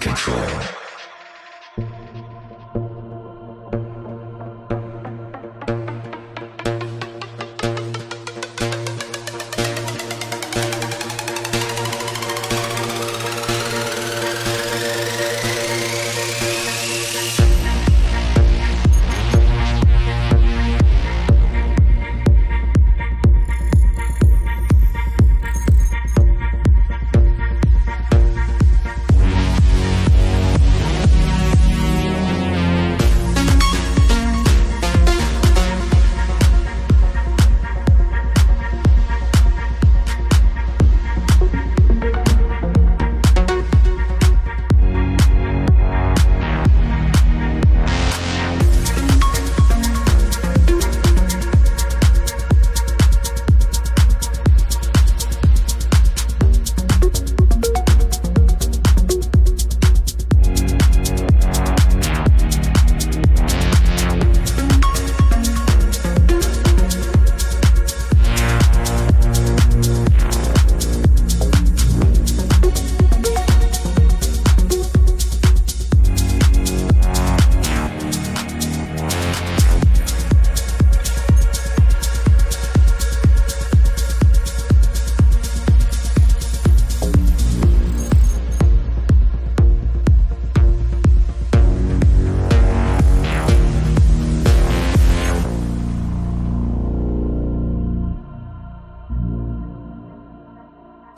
Control.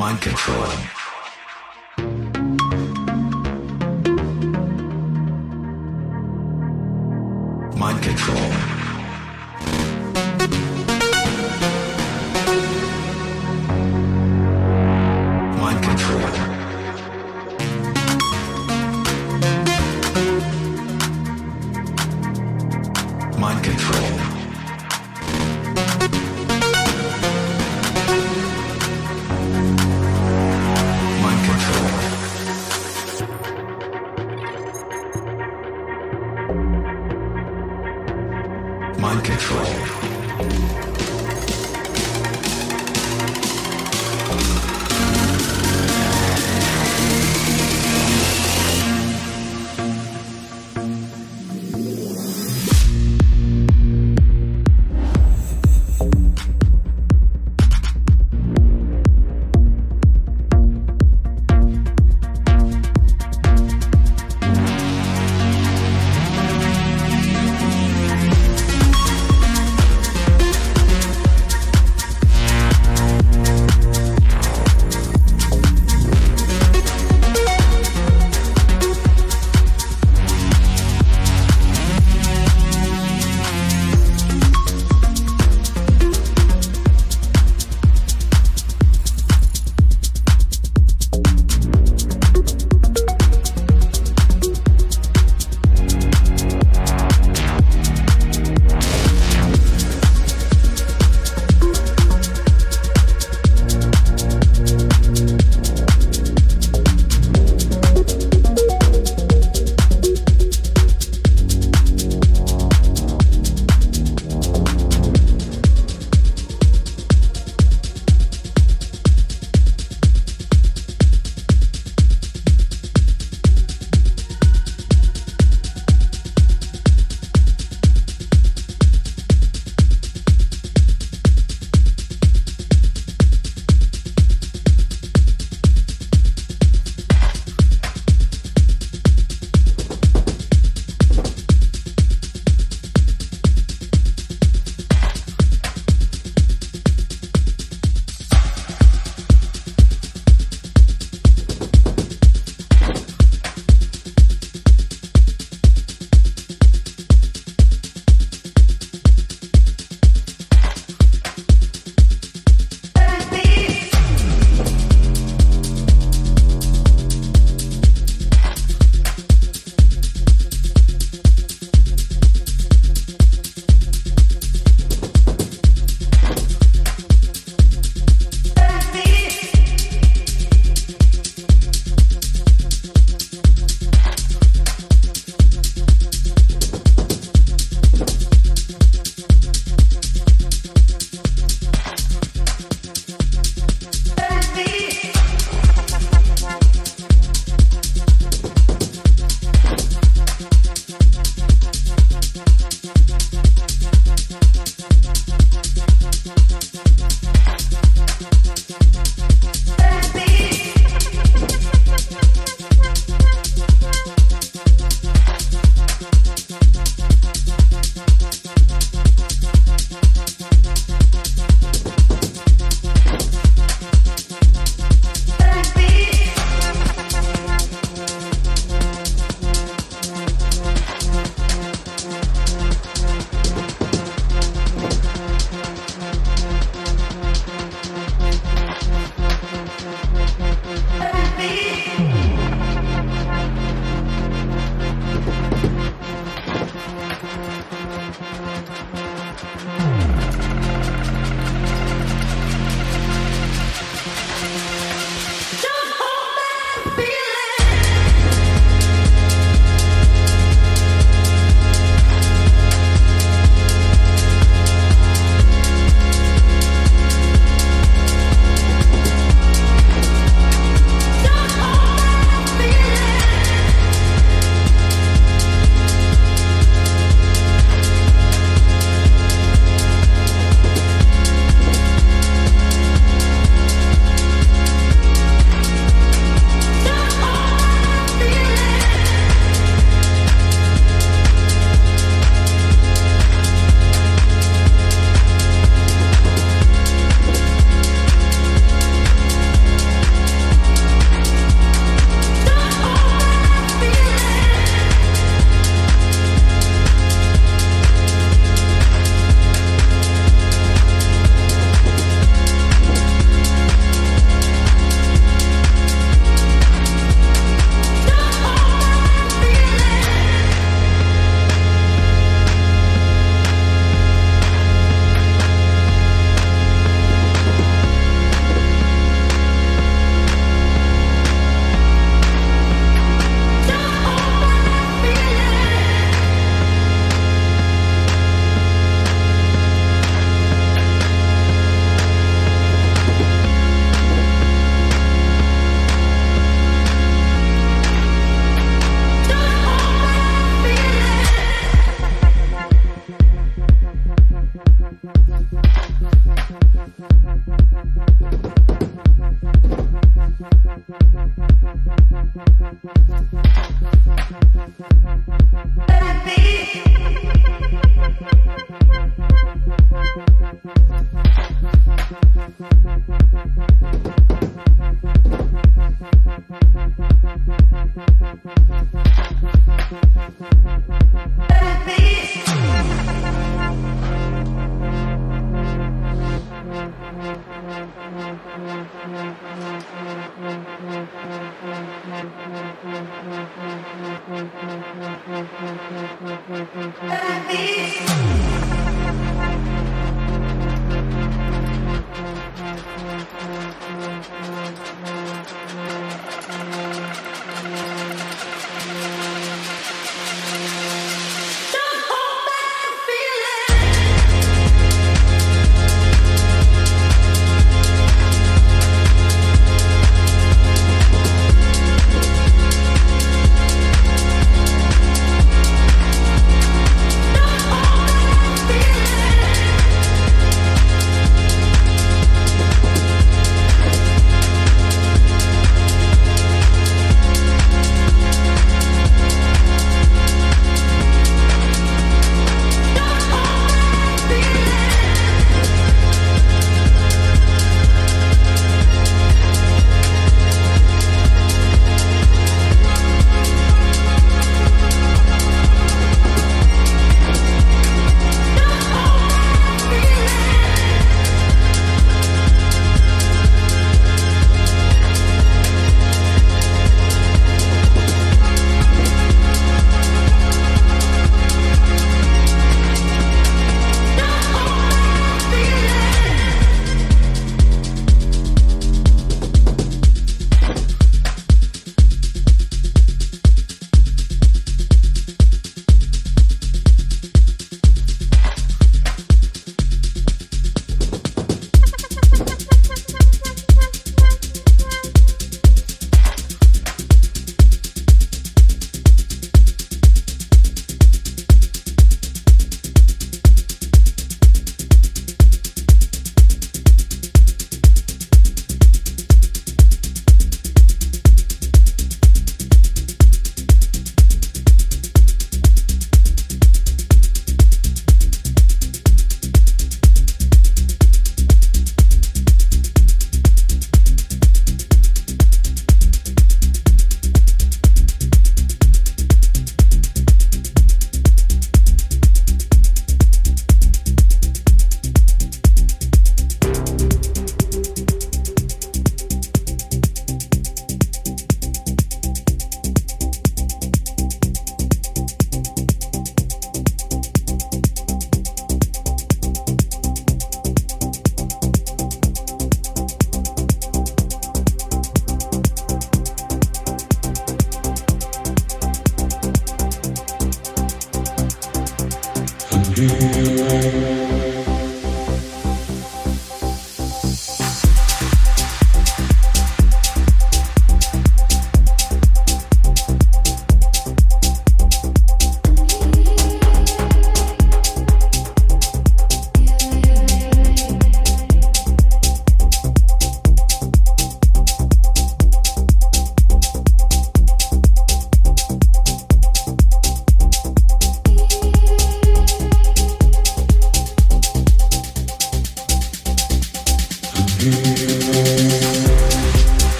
Mind control. Mind control.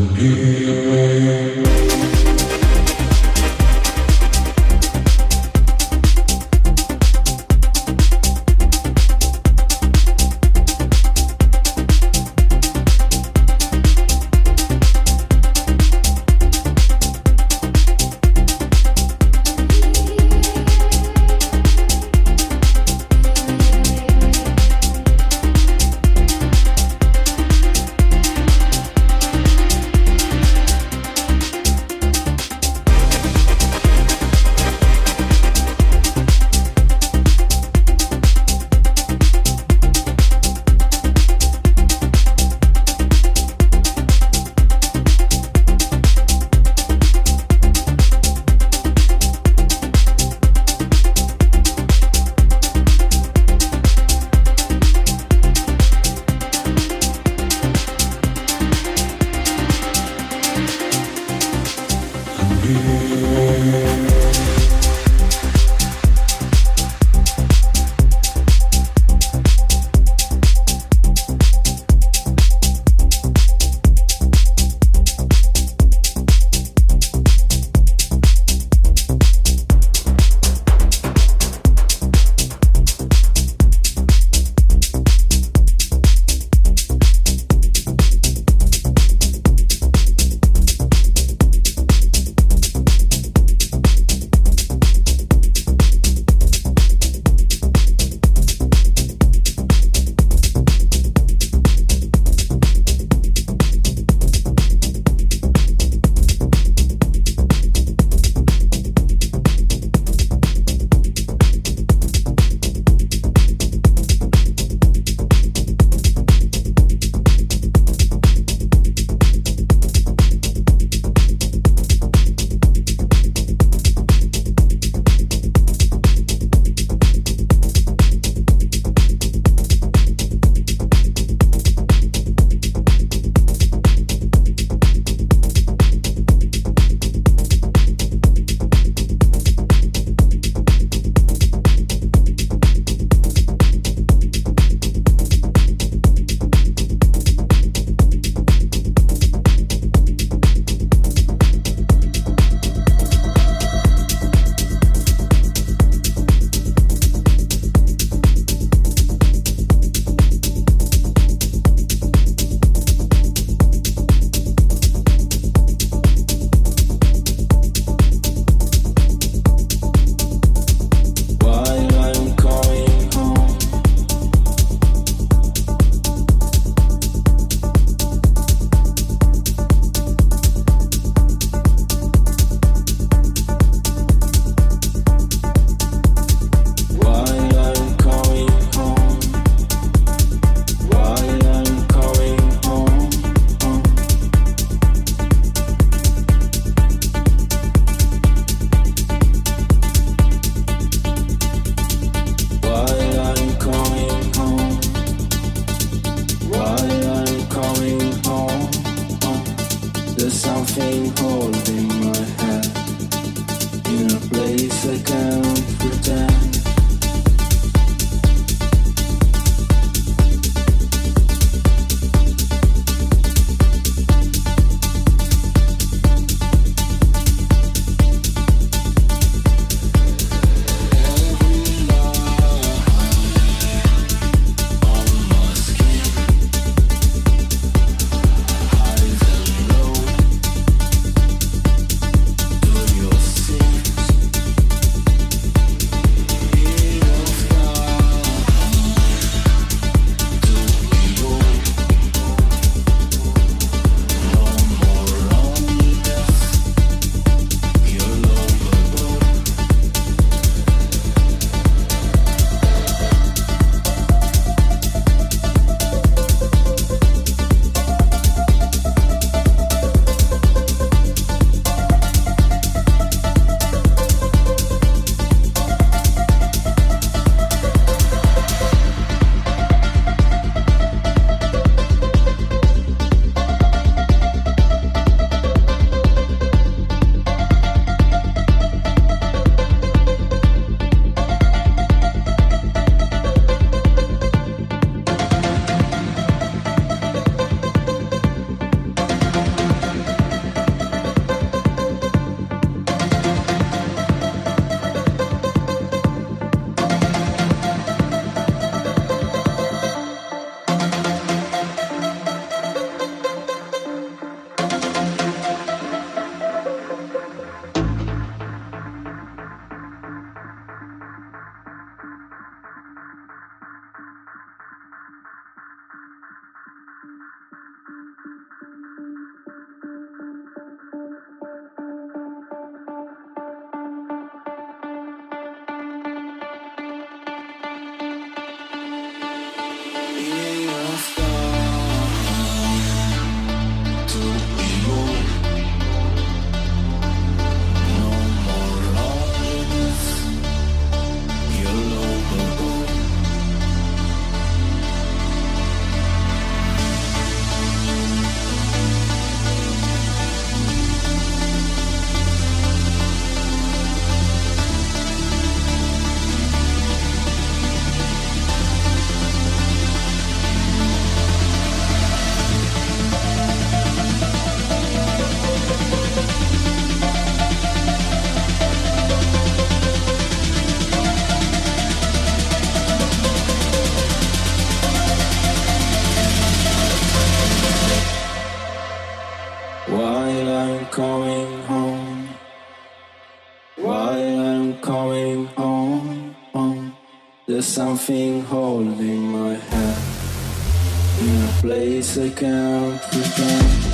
be me something holding my hand in a place I can't pretend.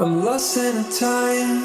I'm lost in time.